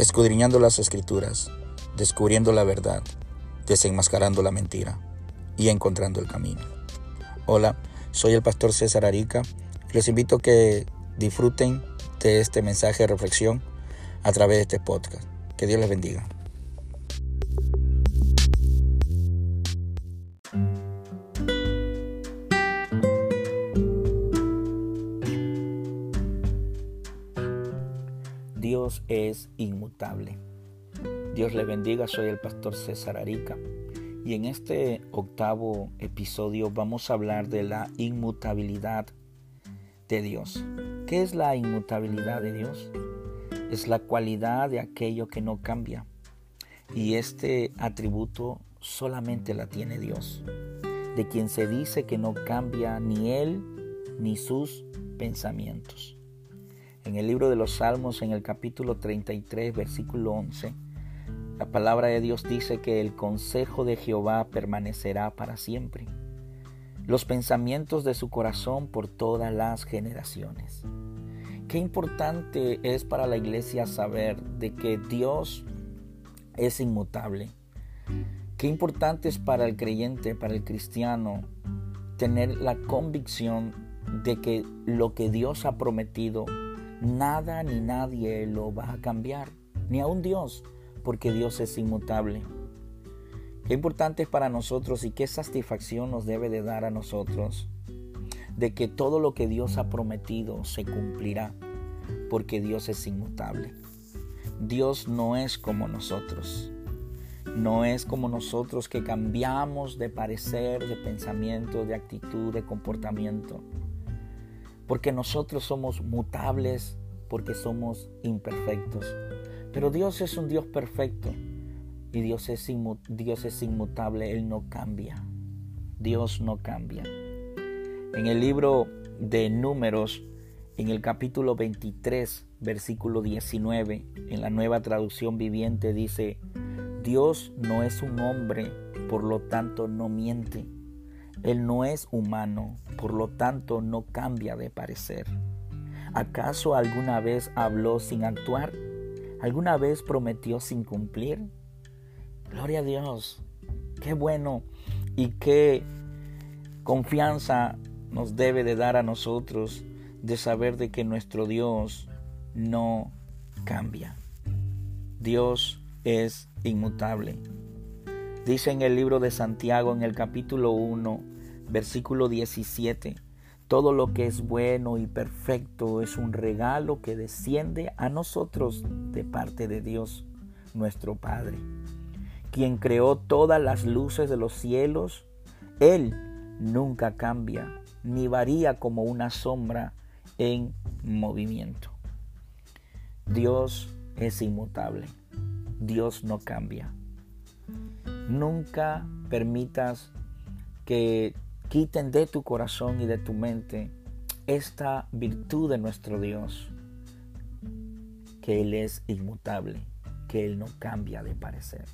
escudriñando las escrituras, descubriendo la verdad, desenmascarando la mentira y encontrando el camino. Hola, soy el pastor César Arica y les invito a que disfruten de este mensaje de reflexión a través de este podcast. Que Dios les bendiga. Dios es inmutable. Dios le bendiga, soy el pastor César Arica y en este octavo episodio vamos a hablar de la inmutabilidad de Dios. ¿Qué es la inmutabilidad de Dios? Es la cualidad de aquello que no cambia y este atributo solamente la tiene Dios, de quien se dice que no cambia ni Él ni sus pensamientos. En el libro de los Salmos, en el capítulo 33, versículo 11, la palabra de Dios dice que el consejo de Jehová permanecerá para siempre, los pensamientos de su corazón por todas las generaciones. Qué importante es para la iglesia saber de que Dios es inmutable. Qué importante es para el creyente, para el cristiano, tener la convicción de que lo que Dios ha prometido Nada ni nadie lo va a cambiar, ni aun Dios, porque Dios es inmutable. Qué importante es para nosotros y qué satisfacción nos debe de dar a nosotros de que todo lo que Dios ha prometido se cumplirá, porque Dios es inmutable. Dios no es como nosotros. No es como nosotros que cambiamos de parecer, de pensamiento, de actitud, de comportamiento porque nosotros somos mutables, porque somos imperfectos. Pero Dios es un Dios perfecto y Dios es, inmutable, Él no cambia. Dios no cambia. En el libro de números, en el capítulo 23, versículo 19, en la nueva traducción viviente dice, Dios no es un hombre, por lo tanto no miente él no es humano, por lo tanto no cambia de parecer. ¿Acaso alguna vez habló sin actuar? ¿Alguna vez prometió sin cumplir? Gloria a Dios. Qué bueno y qué confianza nos debe de dar a nosotros de saber de que nuestro Dios no cambia. Dios es inmutable. Dice en el libro de Santiago en el capítulo 1, versículo 17, todo lo que es bueno y perfecto es un regalo que desciende a nosotros de parte de Dios, nuestro Padre, quien creó todas las luces de los cielos. Él nunca cambia ni varía como una sombra en movimiento. Dios es inmutable. Dios no cambia. Nunca permitas que quiten de tu corazón y de tu mente esta virtud de nuestro Dios, que Él es inmutable, que Él no cambia de parecer.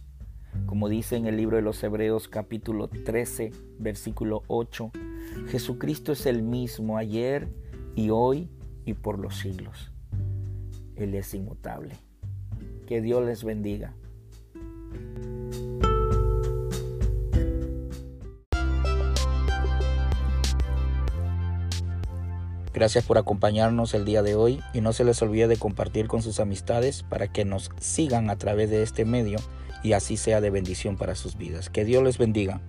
Como dice en el libro de los Hebreos capítulo 13, versículo 8, Jesucristo es el mismo ayer y hoy y por los siglos. Él es inmutable. Que Dios les bendiga. Gracias por acompañarnos el día de hoy y no se les olvide de compartir con sus amistades para que nos sigan a través de este medio y así sea de bendición para sus vidas. Que Dios les bendiga.